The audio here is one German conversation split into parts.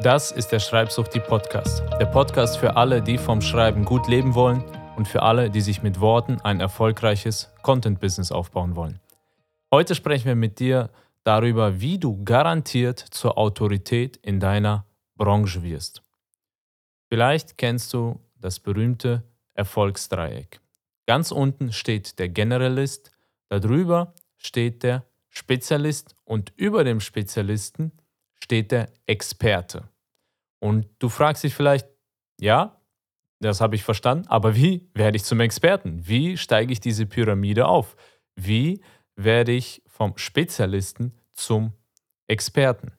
Das ist der Schreibsucht die Podcast. Der Podcast für alle, die vom Schreiben gut leben wollen und für alle, die sich mit Worten ein erfolgreiches Content-Business aufbauen wollen. Heute sprechen wir mit dir darüber, wie du garantiert zur Autorität in deiner Branche wirst. Vielleicht kennst du das berühmte Erfolgsdreieck. Ganz unten steht der Generalist, darüber steht der Spezialist und über dem Spezialisten steht der Experte. Und du fragst dich vielleicht, ja, das habe ich verstanden, aber wie werde ich zum Experten? Wie steige ich diese Pyramide auf? Wie werde ich vom Spezialisten zum Experten?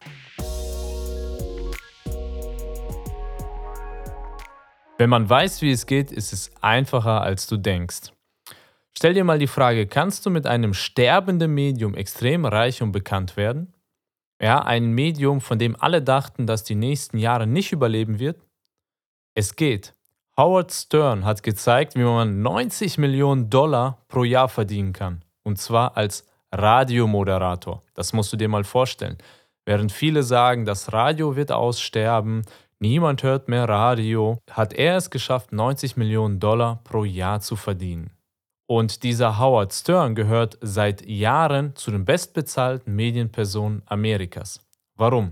Wenn man weiß, wie es geht, ist es einfacher, als du denkst. Stell dir mal die Frage, kannst du mit einem sterbenden Medium extrem reich und bekannt werden? Ja, ein Medium, von dem alle dachten, dass die nächsten Jahre nicht überleben wird? Es geht. Howard Stern hat gezeigt, wie man 90 Millionen Dollar pro Jahr verdienen kann. Und zwar als Radiomoderator. Das musst du dir mal vorstellen. Während viele sagen, das Radio wird aussterben, niemand hört mehr Radio, hat er es geschafft, 90 Millionen Dollar pro Jahr zu verdienen. Und dieser Howard Stern gehört seit Jahren zu den bestbezahlten Medienpersonen Amerikas. Warum?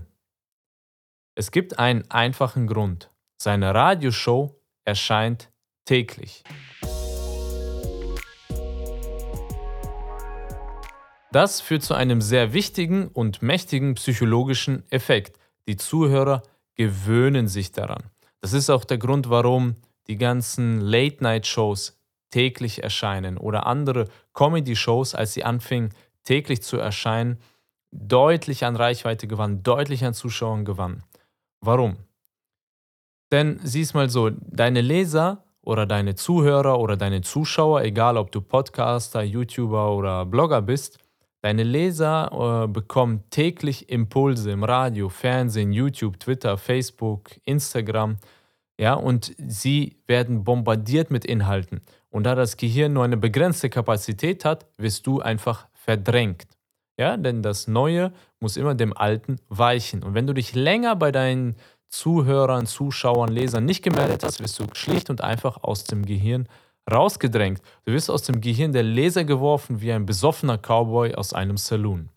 Es gibt einen einfachen Grund. Seine Radioshow erscheint täglich. Das führt zu einem sehr wichtigen und mächtigen psychologischen Effekt. Die Zuhörer gewöhnen sich daran. Das ist auch der Grund, warum die ganzen Late-Night-Shows täglich erscheinen oder andere Comedy-Shows, als sie anfingen täglich zu erscheinen, deutlich an Reichweite gewannen, deutlich an Zuschauern gewannen. Warum? Denn sieh's mal so, deine Leser oder deine Zuhörer oder deine Zuschauer, egal ob du Podcaster, YouTuber oder Blogger bist, deine Leser äh, bekommen täglich Impulse im Radio, Fernsehen, YouTube, Twitter, Facebook, Instagram, ja, und sie werden bombardiert mit Inhalten. Und da das Gehirn nur eine begrenzte Kapazität hat, wirst du einfach verdrängt. Ja, denn das Neue muss immer dem Alten weichen. Und wenn du dich länger bei deinen Zuhörern, Zuschauern, Lesern nicht gemeldet hast, wirst du schlicht und einfach aus dem Gehirn rausgedrängt. Du wirst aus dem Gehirn der Leser geworfen wie ein besoffener Cowboy aus einem Saloon.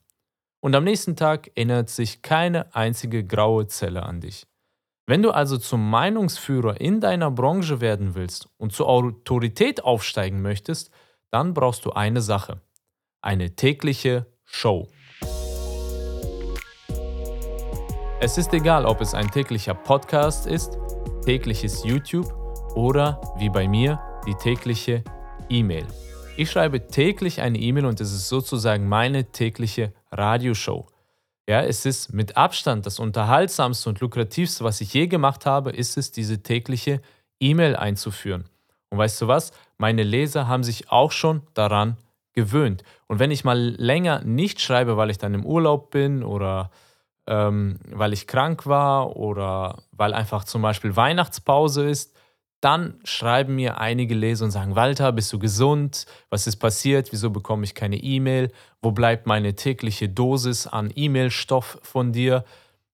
Und am nächsten Tag erinnert sich keine einzige graue Zelle an dich. Wenn du also zum Meinungsführer in deiner Branche werden willst und zur Autorität aufsteigen möchtest, dann brauchst du eine Sache. Eine tägliche Show. Es ist egal, ob es ein täglicher Podcast ist, tägliches YouTube oder wie bei mir die tägliche E-Mail. Ich schreibe täglich eine E-Mail und es ist sozusagen meine tägliche Radioshow. Ja, es ist mit Abstand das unterhaltsamste und lukrativste, was ich je gemacht habe, ist es, diese tägliche E-Mail einzuführen. Und weißt du was? Meine Leser haben sich auch schon daran gewöhnt. Und wenn ich mal länger nicht schreibe, weil ich dann im Urlaub bin oder ähm, weil ich krank war oder weil einfach zum Beispiel Weihnachtspause ist, dann schreiben mir einige Leser und sagen, Walter, bist du gesund? Was ist passiert? Wieso bekomme ich keine E-Mail? Wo bleibt meine tägliche Dosis an E-Mail-Stoff von dir?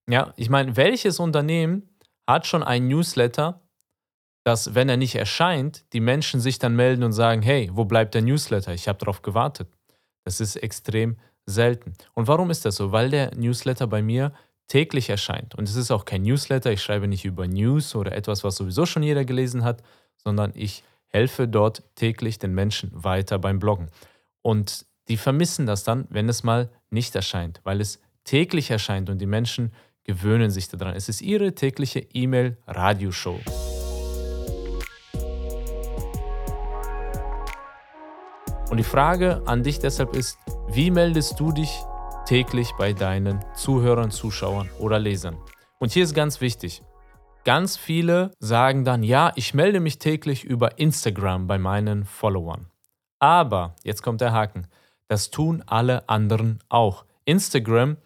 Ja, ich meine, welches Unternehmen hat schon ein Newsletter, dass, wenn er nicht erscheint, die Menschen sich dann melden und sagen, hey, wo bleibt der Newsletter? Ich habe darauf gewartet. Das ist extrem selten. Und warum ist das so? Weil der Newsletter bei mir täglich erscheint. Und es ist auch kein Newsletter, ich schreibe nicht über News oder etwas, was sowieso schon jeder gelesen hat, sondern ich helfe dort täglich den Menschen weiter beim Bloggen. Und die vermissen das dann, wenn es mal nicht erscheint, weil es täglich erscheint und die Menschen gewöhnen sich daran. Es ist ihre tägliche E-Mail-Radioshow. Und die Frage an dich deshalb ist, wie meldest du dich täglich bei deinen Zuhörern, Zuschauern oder Lesern. Und hier ist ganz wichtig. Ganz viele sagen dann, ja, ich melde mich täglich über Instagram bei meinen Followern. Aber, jetzt kommt der Haken, das tun alle anderen auch. Instagram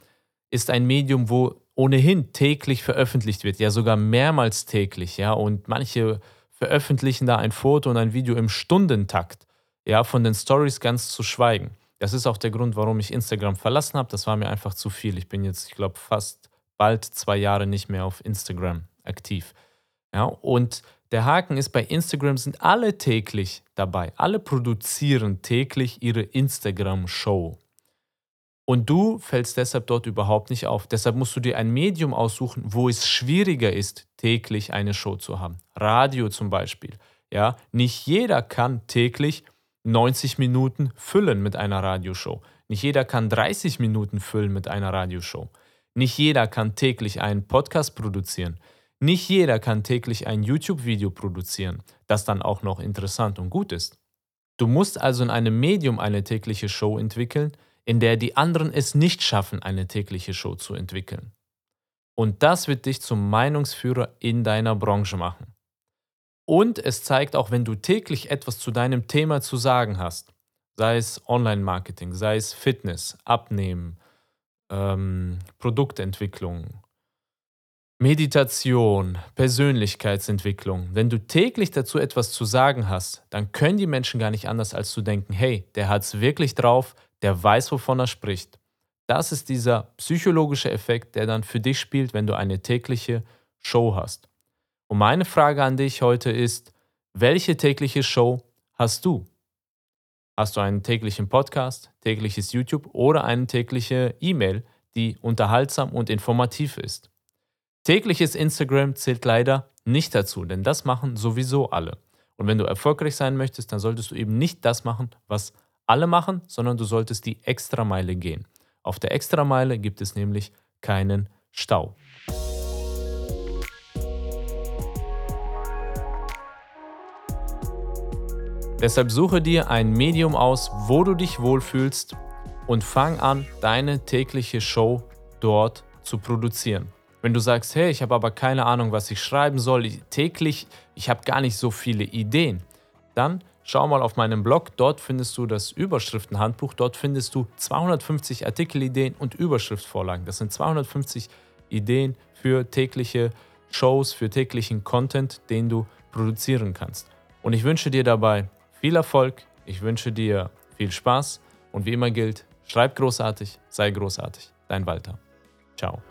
ist ein Medium, wo ohnehin täglich veröffentlicht wird, ja sogar mehrmals täglich, ja, und manche veröffentlichen da ein Foto und ein Video im Stundentakt, ja, von den Stories ganz zu schweigen. Das ist auch der Grund, warum ich Instagram verlassen habe. Das war mir einfach zu viel. Ich bin jetzt, ich glaube, fast bald zwei Jahre nicht mehr auf Instagram aktiv. Ja, und der Haken ist, bei Instagram sind alle täglich dabei. Alle produzieren täglich ihre Instagram-Show. Und du fällst deshalb dort überhaupt nicht auf. Deshalb musst du dir ein Medium aussuchen, wo es schwieriger ist, täglich eine Show zu haben. Radio zum Beispiel. Ja, nicht jeder kann täglich 90 Minuten füllen mit einer Radioshow. Nicht jeder kann 30 Minuten füllen mit einer Radioshow. Nicht jeder kann täglich einen Podcast produzieren. Nicht jeder kann täglich ein YouTube-Video produzieren, das dann auch noch interessant und gut ist. Du musst also in einem Medium eine tägliche Show entwickeln, in der die anderen es nicht schaffen, eine tägliche Show zu entwickeln. Und das wird dich zum Meinungsführer in deiner Branche machen. Und es zeigt auch, wenn du täglich etwas zu deinem Thema zu sagen hast, sei es Online-Marketing, sei es Fitness, Abnehmen, ähm, Produktentwicklung, Meditation, Persönlichkeitsentwicklung. Wenn du täglich dazu etwas zu sagen hast, dann können die Menschen gar nicht anders als zu denken, hey, der hat es wirklich drauf, der weiß, wovon er spricht. Das ist dieser psychologische Effekt, der dann für dich spielt, wenn du eine tägliche Show hast. Und meine Frage an dich heute ist, welche tägliche Show hast du? Hast du einen täglichen Podcast, tägliches YouTube oder eine tägliche E-Mail, die unterhaltsam und informativ ist? Tägliches Instagram zählt leider nicht dazu, denn das machen sowieso alle. Und wenn du erfolgreich sein möchtest, dann solltest du eben nicht das machen, was alle machen, sondern du solltest die Extrameile gehen. Auf der Extrameile gibt es nämlich keinen Stau. Deshalb suche dir ein Medium aus, wo du dich wohlfühlst und fang an, deine tägliche Show dort zu produzieren. Wenn du sagst, hey, ich habe aber keine Ahnung, was ich schreiben soll, ich, täglich, ich habe gar nicht so viele Ideen, dann schau mal auf meinem Blog, dort findest du das Überschriftenhandbuch, dort findest du 250 Artikelideen und Überschriftvorlagen. Das sind 250 Ideen für tägliche Shows, für täglichen Content, den du produzieren kannst. Und ich wünsche dir dabei viel Erfolg, ich wünsche dir viel Spaß und wie immer gilt, schreib großartig, sei großartig. Dein Walter. Ciao.